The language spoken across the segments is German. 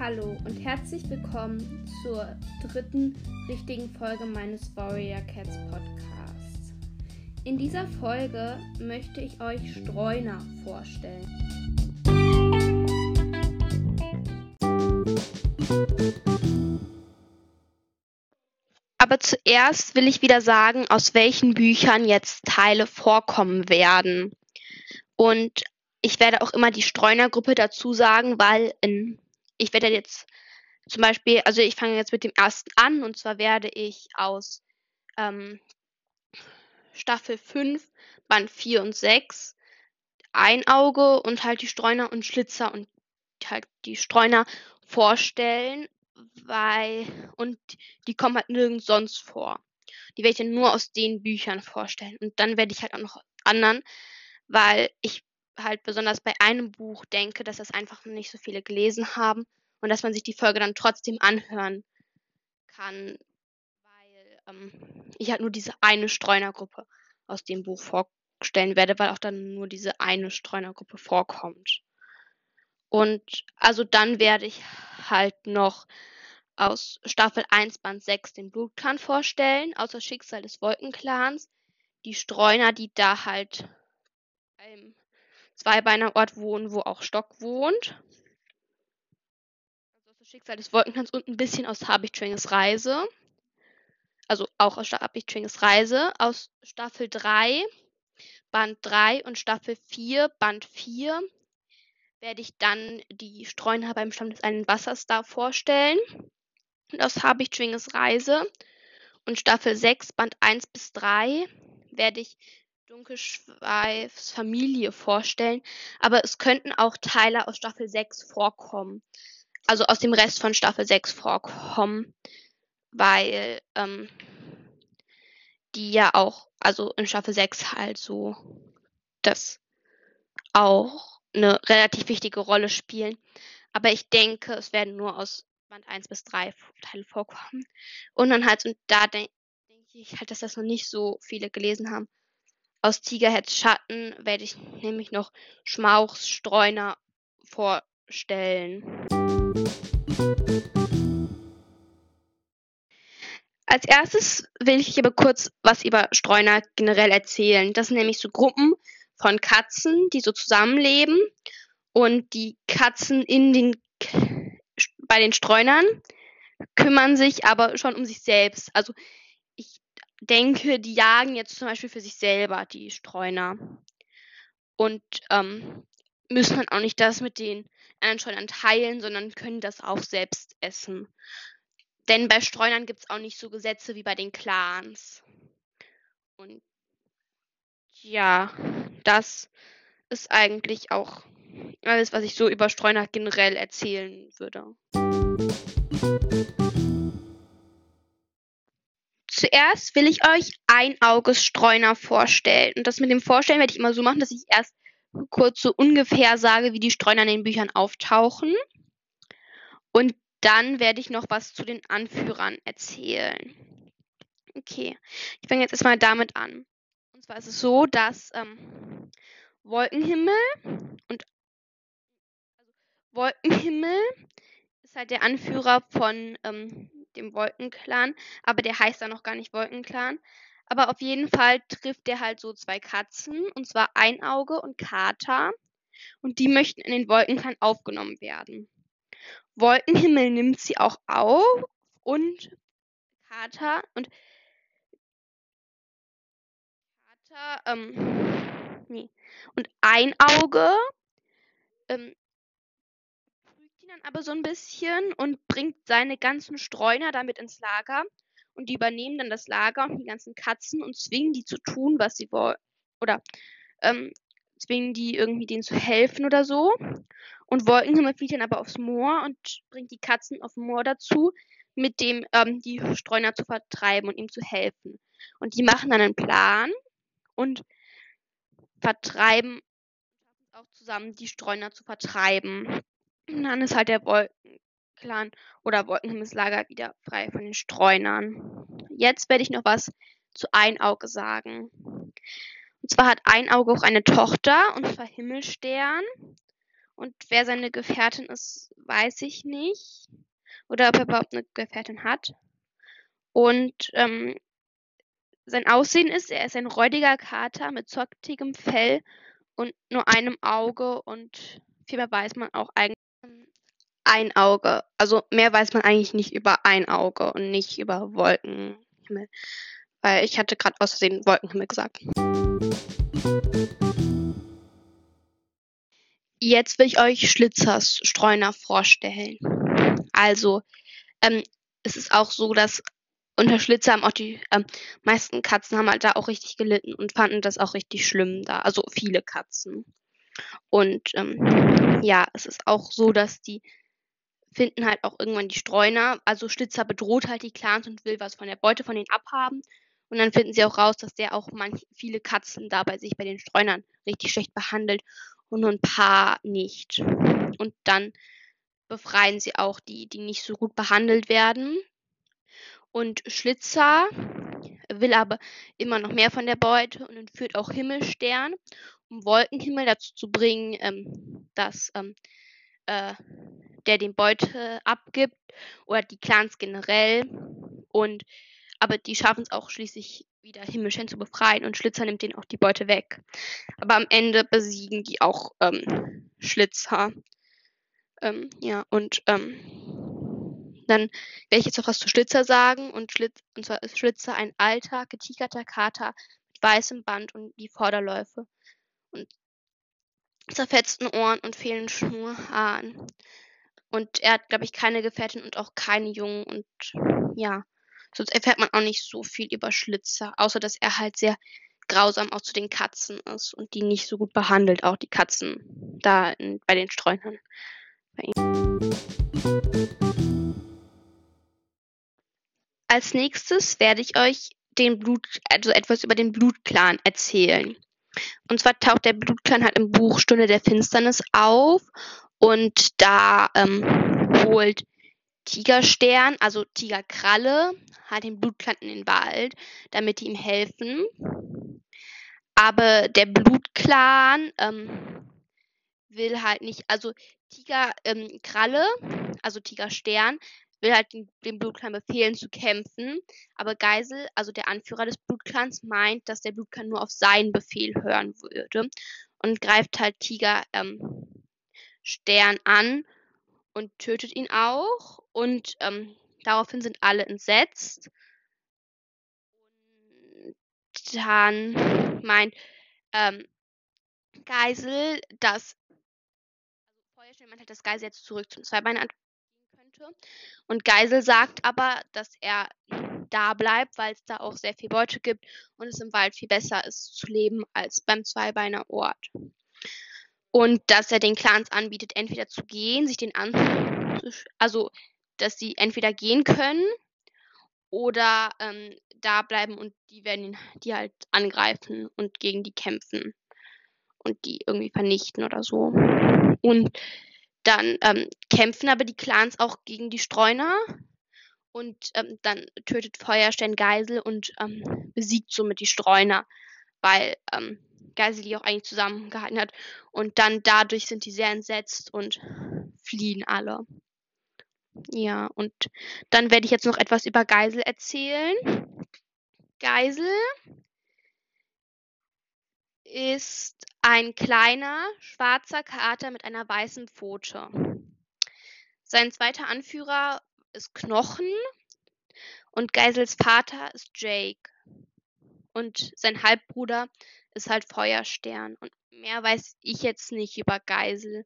Hallo und herzlich willkommen zur dritten richtigen Folge meines Warrior Cats Podcasts. In dieser Folge möchte ich euch Streuner vorstellen. Aber zuerst will ich wieder sagen, aus welchen Büchern jetzt Teile vorkommen werden. Und ich werde auch immer die Streunergruppe dazu sagen, weil in ich werde jetzt zum Beispiel, also ich fange jetzt mit dem ersten an und zwar werde ich aus ähm, Staffel 5, Band 4 und 6 ein Auge und halt die Streuner und Schlitzer und halt die Streuner vorstellen, weil und die kommen halt nirgends sonst vor. Die werde ich dann nur aus den Büchern vorstellen und dann werde ich halt auch noch anderen, weil ich halt besonders bei einem Buch denke, dass das einfach nicht so viele gelesen haben und dass man sich die Folge dann trotzdem anhören kann, weil ähm, ich halt nur diese eine Streunergruppe aus dem Buch vorstellen werde, weil auch dann nur diese eine Streunergruppe vorkommt. Und also dann werde ich halt noch aus Staffel 1 Band 6 den Blutclan vorstellen, aus das Schicksal des Wolkenclans, die Streuner, die da halt beim Zweibeiner-Ort wohnen, wo auch Stock wohnt. Also das Schicksal des Wolkenclans und ein bisschen aus Habichtwinges Reise. Also auch aus Habichtwinges Reise. Aus Staffel 3, Band 3 und Staffel 4, Band 4 werde ich dann die Streuner beim Stamm des einen Wassers da vorstellen. Und aus Habichtwinges Reise und Staffel 6, Band 1 bis 3 werde ich Dunkelschweifs Familie vorstellen, aber es könnten auch Teile aus Staffel 6 vorkommen. Also aus dem Rest von Staffel 6 vorkommen, weil ähm, die ja auch, also in Staffel 6 halt so das auch eine relativ wichtige Rolle spielen. Aber ich denke, es werden nur aus Band 1 bis 3 Teile vorkommen. Und dann halt, und da denke denk ich halt, dass das noch nicht so viele gelesen haben. Aus Tigerheads Schatten werde ich nämlich noch Schmauchs Streuner vorstellen. Als erstes will ich aber kurz was über Streuner generell erzählen. Das sind nämlich so Gruppen von Katzen, die so zusammenleben und die Katzen in den bei den Streunern kümmern sich aber schon um sich selbst. Also denke, die jagen jetzt zum Beispiel für sich selber, die Streuner. Und ähm, müssen dann auch nicht das mit den anderen Streunern teilen, sondern können das auch selbst essen. Denn bei Streunern gibt es auch nicht so Gesetze wie bei den Clans. Und ja, das ist eigentlich auch alles, was ich so über Streuner generell erzählen würde. Zuerst will ich euch Einaugesstreuner vorstellen. Und das mit dem Vorstellen werde ich immer so machen, dass ich erst kurz so ungefähr sage, wie die Streuner in den Büchern auftauchen. Und dann werde ich noch was zu den Anführern erzählen. Okay, ich fange jetzt erstmal damit an. Und zwar ist es so, dass ähm, Wolkenhimmel und also Wolkenhimmel ist halt der Anführer von ähm, dem Wolkenclan, aber der heißt dann noch gar nicht Wolkenclan. Aber auf jeden Fall trifft der halt so zwei Katzen, und zwar Einauge und Kater. Und die möchten in den Wolkenclan aufgenommen werden. Wolkenhimmel nimmt sie auch auf und Kater und Kater, ähm, nee. Und Einauge ähm, dann aber so ein bisschen und bringt seine ganzen Streuner damit ins Lager. Und die übernehmen dann das Lager und die ganzen Katzen und zwingen die zu tun, was sie wollen. Oder ähm, zwingen die irgendwie denen zu helfen oder so. Und Wolkenhimmel fliegt dann aber aufs Moor und bringt die Katzen auf dem Moor dazu, mit dem ähm, die Streuner zu vertreiben und ihm zu helfen. Und die machen dann einen Plan und vertreiben auch zusammen die Streuner zu vertreiben. Und dann ist halt der Wolkenclan oder Wolkenhimmelslager wieder frei von den Streunern. Jetzt werde ich noch was zu Einauge sagen. Und zwar hat Einauge auch eine Tochter, und zwar Himmelstern. Und wer seine Gefährtin ist, weiß ich nicht. Oder ob er überhaupt eine Gefährtin hat. Und ähm, sein Aussehen ist, er ist ein räudiger Kater mit zottigem Fell und nur einem Auge und viel mehr weiß man auch eigentlich. Ein Auge. Also mehr weiß man eigentlich nicht über ein Auge und nicht über Wolkenhimmel. Weil ich hatte gerade aus Versehen Wolkenhimmel gesagt. Jetzt will ich euch Schlitzers Streuner vorstellen. Also, ähm, es ist auch so, dass unter Schlitzer haben auch die ähm, meisten Katzen haben halt da auch richtig gelitten und fanden das auch richtig schlimm da. Also viele Katzen. Und ähm, ja, es ist auch so, dass die finden halt auch irgendwann die Streuner. Also Schlitzer bedroht halt die Clans und will was von der Beute von denen abhaben. Und dann finden sie auch raus, dass der auch manch, viele Katzen dabei sich bei den Streunern richtig schlecht behandelt und nur ein paar nicht. Und dann befreien sie auch die, die nicht so gut behandelt werden. Und Schlitzer will aber immer noch mehr von der Beute und entführt auch Himmelstern, um Wolkenhimmel dazu zu bringen, ähm, dass ähm, äh, der den Beute abgibt oder die Clans generell. Und aber die schaffen es auch schließlich wieder Himmelstern zu befreien und Schlitzer nimmt denen auch die Beute weg. Aber am Ende besiegen die auch ähm, Schlitzer. Ähm, ja, und ähm, dann werde ich jetzt noch was zu Schlitzer sagen. Und, Schlitz, und zwar ist Schlitzer ein alter, getigerter Kater mit weißem Band und die Vorderläufe. Und zerfetzten Ohren und fehlenden Schnurhaaren. Und er hat, glaube ich, keine Gefährtin und auch keine Jungen. Und ja, sonst erfährt man auch nicht so viel über Schlitzer. Außer, dass er halt sehr grausam auch zu den Katzen ist und die nicht so gut behandelt, auch die Katzen da in, bei den Streunern. Als nächstes werde ich euch den Blut, also etwas über den Blutclan erzählen. Und zwar taucht der Blutclan halt im Buch Stunde der Finsternis auf und da ähm, holt Tigerstern, also Tigerkralle, halt den Blutclan in den Wald, damit die ihm helfen. Aber der Blutclan ähm, will halt nicht, also Tigerkralle, ähm, also Tigerstern, will halt den, dem Blutclan befehlen zu kämpfen, aber Geisel, also der Anführer des Blutclans, meint, dass der Blutclan nur auf seinen Befehl hören würde und greift halt Tiger ähm, Stern an und tötet ihn auch. Und ähm, daraufhin sind alle entsetzt. Und dann meint ähm, Geisel, dass also Feuerstein meint halt, dass Geisel jetzt zurück zum Zweibeiner könnte. Und Geisel sagt aber, dass er da bleibt, weil es da auch sehr viel Beute gibt und es im Wald viel besser ist zu leben als beim Zweibeiner Ort. Und dass er den Clans anbietet, entweder zu gehen, sich den an, also dass sie entweder gehen können oder ähm, da bleiben und die werden ihn, die halt angreifen und gegen die kämpfen und die irgendwie vernichten oder so. Und dann ähm, kämpfen aber die Clans auch gegen die Streuner. Und ähm, dann tötet Feuerstein Geisel und ähm, besiegt somit die Streuner, weil ähm, Geisel die auch eigentlich zusammengehalten hat. Und dann dadurch sind die sehr entsetzt und fliehen alle. Ja, und dann werde ich jetzt noch etwas über Geisel erzählen. Geisel ist ein kleiner, schwarzer Kater mit einer weißen Pfote. Sein zweiter Anführer ist Knochen und Geisels Vater ist Jake. Und sein Halbbruder ist halt Feuerstern. Und mehr weiß ich jetzt nicht über Geisel.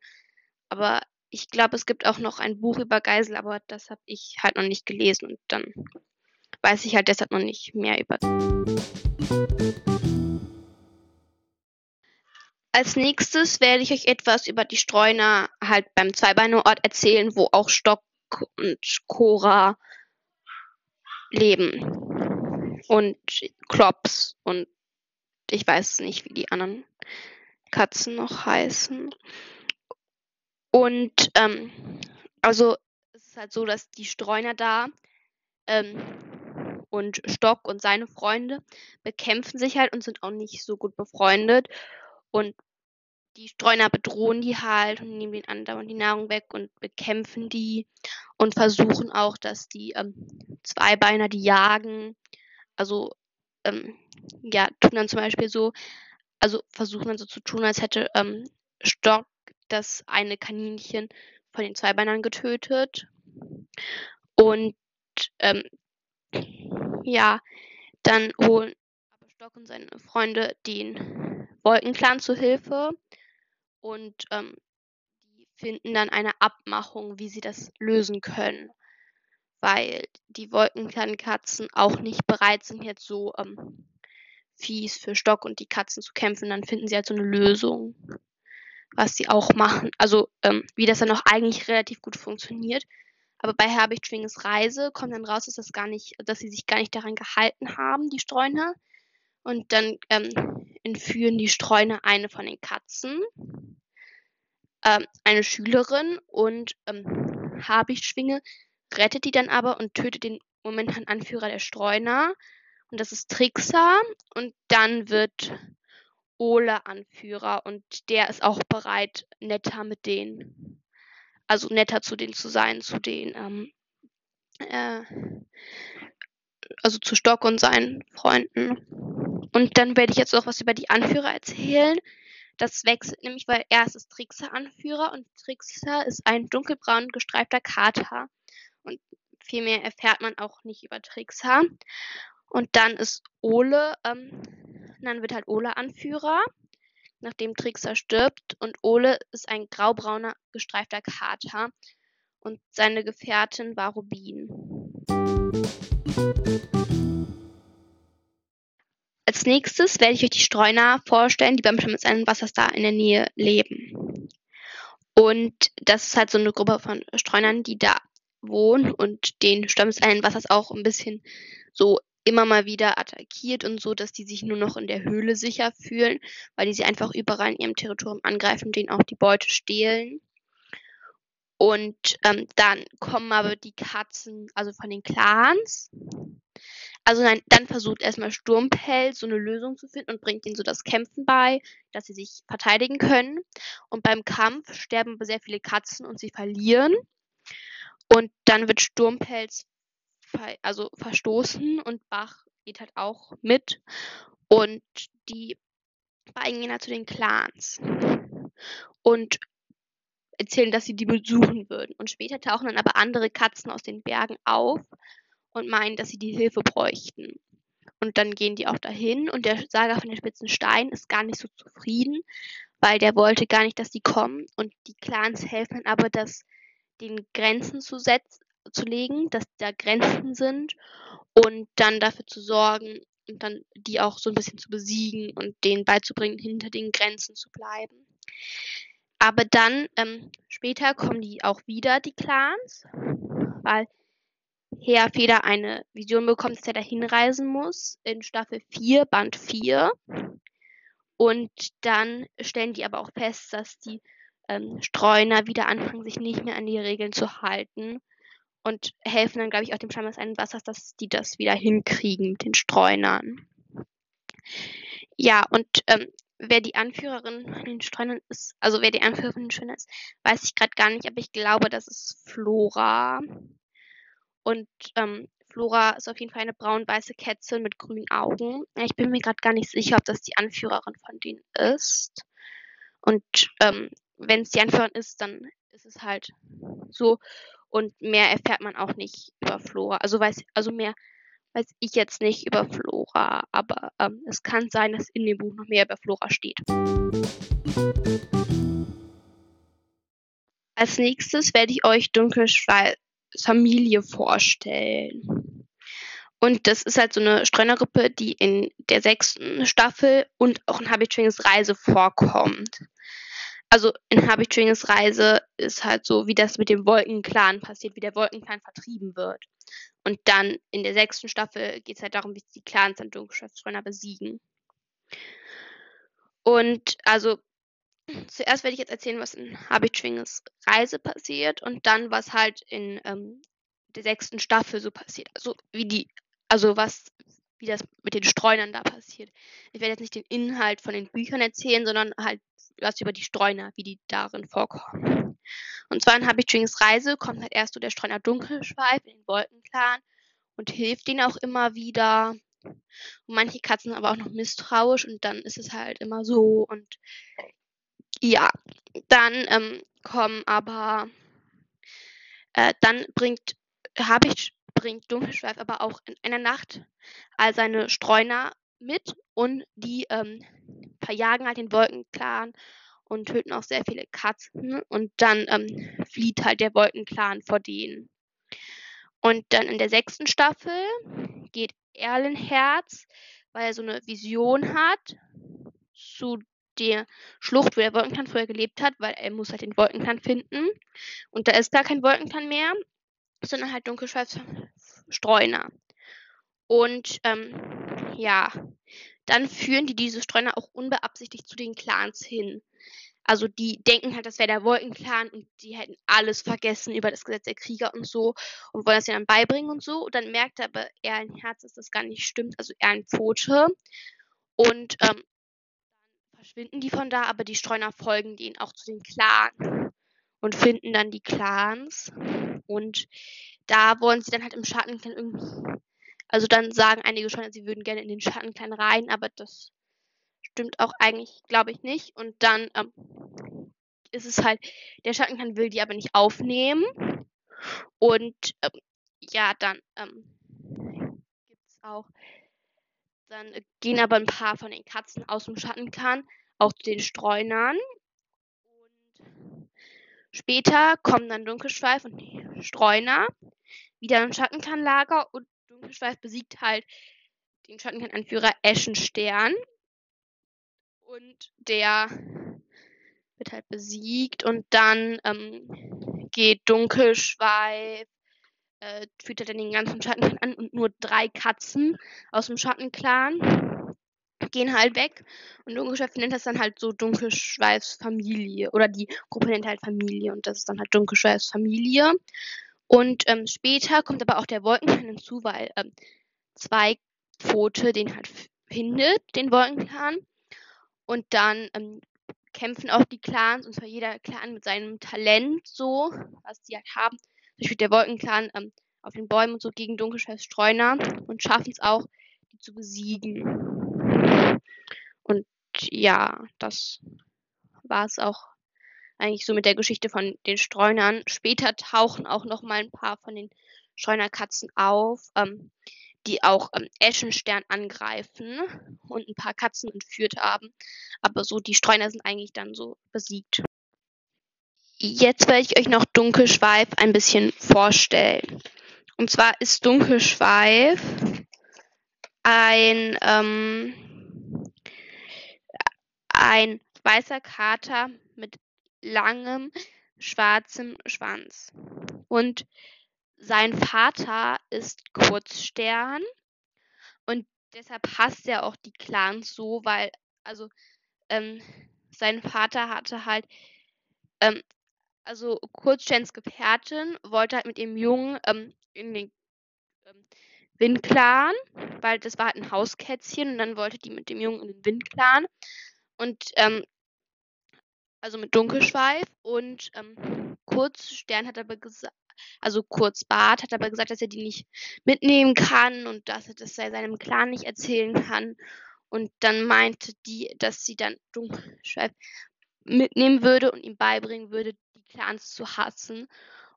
Aber ich glaube, es gibt auch noch ein Buch über Geisel, aber das habe ich halt noch nicht gelesen und dann weiß ich halt deshalb noch nicht mehr über. Als nächstes werde ich euch etwas über die Streuner halt beim Zweibeinerort erzählen, wo auch Stock und Cora leben. Und Klops und ich weiß nicht, wie die anderen Katzen noch heißen. Und ähm, also es ist halt so, dass die Streuner da ähm, und Stock und seine Freunde bekämpfen sich halt und sind auch nicht so gut befreundet. Und die Streuner bedrohen die halt und nehmen den andauernd die Nahrung weg und bekämpfen die und versuchen auch, dass die ähm, Zweibeiner die jagen. Also ähm, ja, tun dann zum Beispiel so, also versuchen dann so zu tun, als hätte ähm, Stock das eine Kaninchen von den Zweibeinern getötet. Und ähm, ja, dann holen Stock und seine Freunde den Wolkenclan zu Hilfe und ähm, die finden dann eine Abmachung, wie sie das lösen können, weil die Wolkenclan-Katzen auch nicht bereit sind, jetzt so ähm, fies für Stock und die Katzen zu kämpfen. Dann finden sie halt so eine Lösung, was sie auch machen. Also ähm, wie das dann auch eigentlich relativ gut funktioniert. Aber bei Herbig Schwinges Reise kommt dann raus, dass das gar nicht, dass sie sich gar nicht daran gehalten haben, die Streuner. Und dann ähm, entführen die Streuner eine von den Katzen, ähm, eine Schülerin und ähm, Habichtschwinge rettet die dann aber und tötet den momentanen Anführer der Streuner. Und das ist Trixa. Und dann wird Ole Anführer und der ist auch bereit, netter mit denen, also netter zu denen zu sein, zu den, ähm, äh, also zu Stock und seinen Freunden. Und dann werde ich jetzt auch was über die Anführer erzählen. Das wechselt nämlich, weil erst ist Trickser Anführer und Trickser ist ein dunkelbraun gestreifter Kater. Und viel mehr erfährt man auch nicht über Trickser. Und dann ist Ole, ähm, dann wird halt Ole Anführer, nachdem Trickser stirbt. Und Ole ist ein graubrauner gestreifter Kater. Und seine Gefährtin war Rubin. Als nächstes werde ich euch die Streuner vorstellen, die beim Wassers da in der Nähe leben. Und das ist halt so eine Gruppe von Streunern, die da wohnen und den Stamm des einen Wassers auch ein bisschen so immer mal wieder attackiert und so, dass die sich nur noch in der Höhle sicher fühlen, weil die sie einfach überall in ihrem Territorium angreifen und denen auch die Beute stehlen. Und ähm, dann kommen aber die Katzen, also von den Clans, also nein, dann versucht erstmal Sturmpelz so eine Lösung zu finden und bringt ihnen so das Kämpfen bei, dass sie sich verteidigen können. Und beim Kampf sterben sehr viele Katzen und sie verlieren. Und dann wird Sturmpelz also verstoßen und Bach geht halt auch mit. Und die beiden gehen halt zu den Clans und erzählen, dass sie die besuchen würden. Und später tauchen dann aber andere Katzen aus den Bergen auf und meinen, dass sie die Hilfe bräuchten. Und dann gehen die auch dahin und der Sager von den spitzen Steinen ist gar nicht so zufrieden, weil der wollte gar nicht, dass die kommen und die Clans helfen aber, dass den Grenzen zu setzen, zu legen, dass da Grenzen sind und dann dafür zu sorgen und dann die auch so ein bisschen zu besiegen und denen beizubringen, hinter den Grenzen zu bleiben. Aber dann ähm, später kommen die auch wieder, die Clans, weil Herr Feder eine Vision bekommt, dass er da hinreisen muss in Staffel 4, Band 4. Und dann stellen die aber auch fest, dass die ähm, Streuner wieder anfangen, sich nicht mehr an die Regeln zu halten. Und helfen dann, glaube ich, auch dem Stamm des einen Wassers, dass die das wieder hinkriegen mit den Streunern. Ja, und ähm, wer die Anführerin von den Streunern ist, also wer die Anführerin von den Streunern ist, weiß ich gerade gar nicht, aber ich glaube, das ist Flora. Und ähm, Flora ist auf jeden Fall eine braun-weiße Kätzchen mit grünen Augen. Ich bin mir gerade gar nicht sicher, ob das die Anführerin von denen ist. Und ähm, wenn es die Anführerin ist, dann ist es halt so. Und mehr erfährt man auch nicht über Flora. Also weiß, also mehr weiß ich jetzt nicht über Flora, aber ähm, es kann sein, dass in dem Buch noch mehr über Flora steht. Als nächstes werde ich euch Dunkelschweiß Familie vorstellen. Und das ist halt so eine Streunergruppe, die in der sechsten Staffel und auch in Habitschwinges Reise vorkommt. Also in Habitschwinges Reise ist halt so, wie das mit dem Wolkenclan passiert, wie der Wolkenclan vertrieben wird. Und dann in der sechsten Staffel geht es halt darum, wie die Clans an Dunkelschaftsstreuner besiegen. Und also zuerst werde ich jetzt erzählen, was in Habitschwinges Reise passiert und dann, was halt in ähm, der sechsten Staffel so passiert. Also wie die, also was, wie das mit den Streunern da passiert. Ich werde jetzt nicht den Inhalt von den Büchern erzählen, sondern halt was über die Streuner, wie die darin vorkommen. Und zwar in Habitwings Reise kommt halt erst so der Streuner Dunkelschweif in den Wolkenclan und hilft ihnen auch immer wieder. Und manche Katzen sind aber auch noch misstrauisch und dann ist es halt immer so. Und ja, dann ähm, kommen aber, äh, dann bringt, habe ich, bringt Dunkelschweif aber auch in einer Nacht all seine Streuner mit und die ähm, verjagen halt den Wolkenclan und töten auch sehr viele Katzen und dann ähm, flieht halt der Wolkenclan vor denen. Und dann in der sechsten Staffel geht Erlenherz, weil er so eine Vision hat zu der Schlucht, wo der Wolkenklan früher gelebt hat, weil er muss halt den Wolkenklan finden. Und da ist gar kein Wolkenklan mehr, sondern halt Dunkelschweifs Streuner. Und ähm, ja, dann führen die diese Streuner auch unbeabsichtigt zu den Clans hin. Also die denken halt, das wäre der Wolkenclan und die hätten alles vergessen über das Gesetz der Krieger und so und wollen das ja dann beibringen und so. Und dann merkt aber er ein Herz, dass das gar nicht stimmt, also er ein Pfote. Und ähm, verschwinden die von da, aber die Streuner folgen denen auch zu den Clans und finden dann die Clans. Und da wollen sie dann halt im Schattenclan irgendwie also dann sagen einige schon, sie würden gerne in den Schattenclan rein, aber das stimmt auch eigentlich, glaube ich, nicht. Und dann ähm, ist es halt, der Schattenclan will die aber nicht aufnehmen. Und ähm, ja, dann ähm, gibt es auch, dann äh, gehen aber ein paar von den Katzen aus dem Schattenclan auch zu den Streunern. Und später kommen dann Dunkelschweif und die Streuner wieder im Schattenclan-Lager und Dunkelschweif besiegt halt den Schattenkern-Anführer Eschenstern. Und der wird halt besiegt und dann ähm, geht Dunkelschweif, äh, er dann den ganzen Schattenclan an und nur drei Katzen aus dem Schattenclan gehen halt weg. Und Dunkelschweif nennt das dann halt so Dunkelschweifs Familie. Oder die Gruppe nennt halt Familie und das ist dann halt Dunkelschweifs Familie. Und ähm, später kommt aber auch der Wolkenklan hinzu, weil ähm, zwei Pfote den halt findet, den Wolkenklan. Und dann ähm, kämpfen auch die Clans, und zwar jeder Clan mit seinem Talent so, was die halt haben. Zum Beispiel der Wolkenclan ähm, auf den Bäumen und so gegen Dunkelschweifs Streuner und schaffen es auch, die zu besiegen. Und ja, das war es auch eigentlich so mit der Geschichte von den Streunern. Später tauchen auch noch mal ein paar von den Streunerkatzen auf, ähm, die auch ähm, Eschenstern angreifen und ein paar Katzen entführt haben. Aber so die Streuner sind eigentlich dann so besiegt. Jetzt werde ich euch noch Dunkelschweif ein bisschen vorstellen. Und zwar ist Dunkelschweif ein, ähm, ein weißer Kater mit langem schwarzem Schwanz. Und sein Vater ist Kurzstern und deshalb hasst er auch die Clans so, weil, also, ähm, sein Vater hatte halt, ähm, also Kurzsterns Gefährtin wollte halt mit dem Jungen ähm, in den ähm, Windclan, weil das war halt ein Hauskätzchen und dann wollte die mit dem Jungen in den Windclan. Und ähm, also mit Dunkelschweif und ähm, Kurzstern hat aber gesagt, also Kurzbart hat aber gesagt, dass er die nicht mitnehmen kann und dass er das seinem Clan nicht erzählen kann. Und dann meinte die, dass sie dann Dunkelschweif mitnehmen würde und ihm beibringen würde, die Clans zu hassen.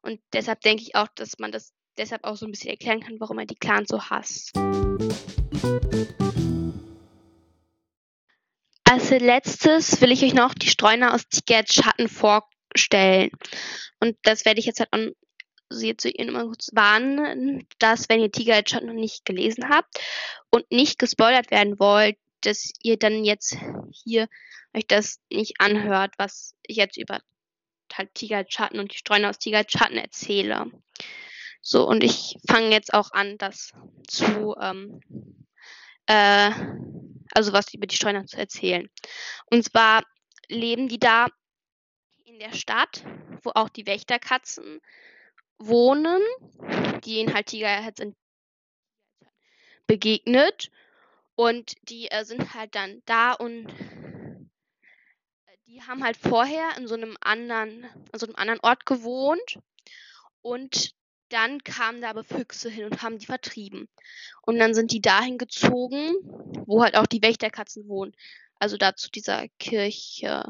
Und deshalb denke ich auch, dass man das deshalb auch so ein bisschen erklären kann, warum er die Clans so hasst. Als letztes will ich euch noch die Streuner aus Tigers Schatten vorstellen. Und das werde ich jetzt halt an Sie zu Ihnen mal kurz warnen, dass wenn ihr Tiger Schatten noch nicht gelesen habt und nicht gespoilert werden wollt, dass ihr dann jetzt hier euch das nicht anhört, was ich jetzt über halt Tiger Schatten und die Streuner aus Tiger Schatten erzähle. So, und ich fange jetzt auch an, das zu ähm, äh, also was über die Streuner zu erzählen. Und zwar leben die da in der Stadt, wo auch die Wächterkatzen wohnen, die in halt Tigerherz begegnet. Und die äh, sind halt dann da und die haben halt vorher in so einem anderen, an so einem anderen Ort gewohnt. Und dann kamen da aber Füchse hin und haben die vertrieben. Und dann sind die dahin gezogen, wo halt auch die Wächterkatzen wohnen. Also da zu dieser Kirche.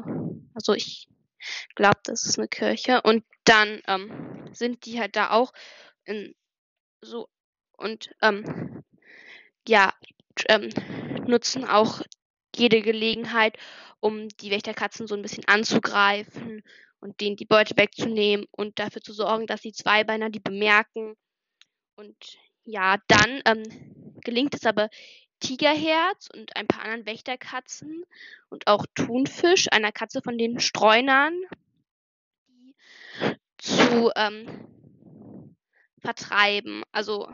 Also ich glaube, das ist eine Kirche. Und dann ähm, sind die halt da auch in so und ähm, ja, ähm, nutzen auch jede Gelegenheit, um die Wächterkatzen so ein bisschen anzugreifen und denen die Beute wegzunehmen und dafür zu sorgen, dass die Zweibeiner die bemerken. Und ja, dann ähm, gelingt es aber Tigerherz und ein paar anderen Wächterkatzen und auch Thunfisch, einer Katze von den Streunern, die zu ähm, vertreiben. Also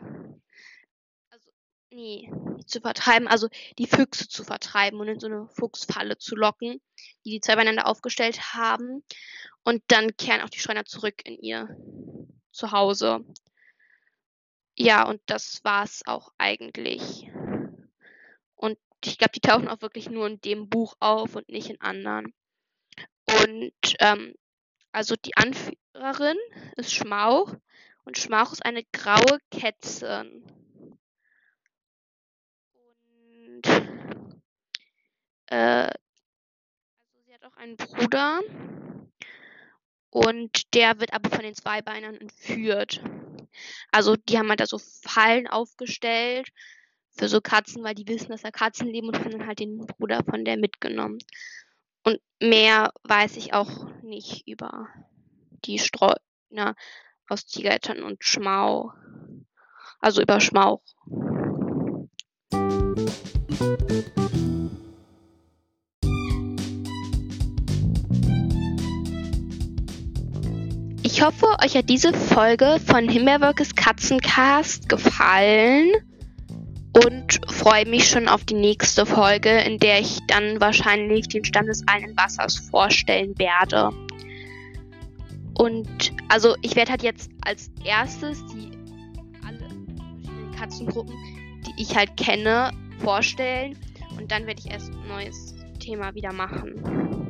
nee, zu vertreiben, also die Füchse zu vertreiben und in so eine Fuchsfalle zu locken, die die zwei beieinander aufgestellt haben. Und dann kehren auch die Schreiner zurück in ihr Zuhause. Ja, und das war's auch eigentlich. Und ich glaube, die tauchen auch wirklich nur in dem Buch auf und nicht in anderen. Und ähm, also die Anführerin ist Schmauch und Schmauch ist eine graue Kätzin. Äh, also sie hat auch einen Bruder und der wird aber von den Zweibeinern entführt. Also die haben halt da so Fallen aufgestellt für so Katzen, weil die wissen, dass da Katzen leben und haben dann halt den Bruder von der mitgenommen. Und mehr weiß ich auch nicht über die Streuner aus Tigerettern und Schmau. Also über Schmauch. Ich hoffe, euch hat diese Folge von Himbeerwolkes Katzencast gefallen und freue mich schon auf die nächste Folge, in der ich dann wahrscheinlich den Stamm des einen Wassers vorstellen werde. Und also ich werde halt jetzt als erstes die alle Katzengruppen, die ich halt kenne, vorstellen und dann werde ich erst ein neues Thema wieder machen.